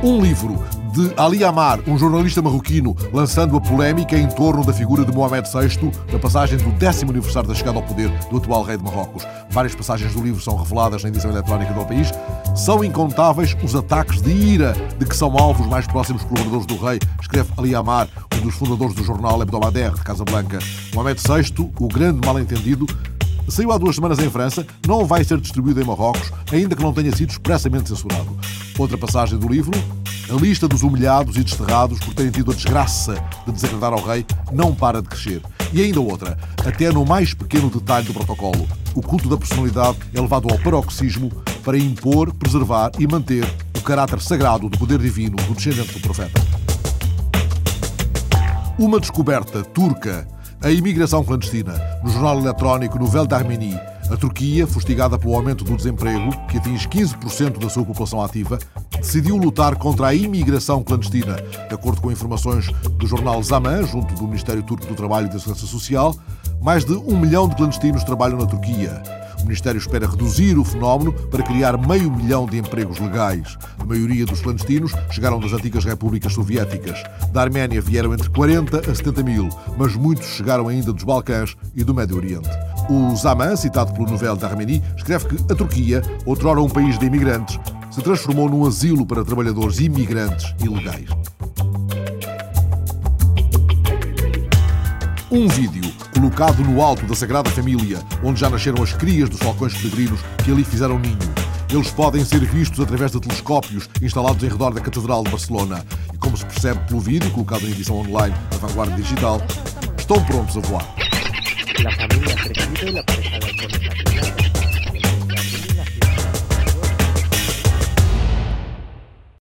Um livro de Ali Amar, um jornalista marroquino, lançando a polémica em torno da figura de Mohamed VI na passagem do décimo aniversário da chegada ao poder do atual rei de Marrocos. Várias passagens do livro são reveladas na edição eletrónica do país. São incontáveis os ataques de ira de que são alvos os mais próximos colaboradores do rei, escreve Ali Amar, um dos fundadores do jornal Hebdomadaire de Casablanca. Mohamed VI, o grande mal-entendido, saiu há duas semanas em França, não vai ser distribuído em Marrocos, ainda que não tenha sido expressamente censurado. Outra passagem do livro, a lista dos humilhados e desterrados por terem tido a desgraça de desagradar ao rei não para de crescer. E ainda outra, até no mais pequeno detalhe do protocolo, o culto da personalidade é levado ao paroxismo para impor, preservar e manter o caráter sagrado do poder divino do descendente do profeta. Uma descoberta turca a imigração clandestina. No jornal eletrónico Nouvelle d'Arménie, a Turquia, fustigada pelo aumento do desemprego, que atinge 15% da sua população ativa, decidiu lutar contra a imigração clandestina. De acordo com informações do jornal Zaman, junto do Ministério Turco do Trabalho e da Segurança Social, mais de um milhão de clandestinos trabalham na Turquia. O Ministério espera reduzir o fenómeno para criar meio milhão de empregos legais. A maioria dos clandestinos chegaram das antigas repúblicas soviéticas. Da Arménia vieram entre 40 a 70 mil, mas muitos chegaram ainda dos Balcãs e do Médio Oriente. O Zaman, citado pelo Novel d'Arménie, escreve que a Turquia, outrora um país de imigrantes, se transformou num asilo para trabalhadores imigrantes ilegais. Um vídeo colocado no alto da Sagrada Família, onde já nasceram as crias dos falcões peregrinos que ali fizeram ninho. Eles podem ser vistos através de telescópios instalados em redor da Catedral de Barcelona. E como se percebe pelo vídeo, colocado em edição online da Vanguarda Digital, estão prontos a voar. 真的不是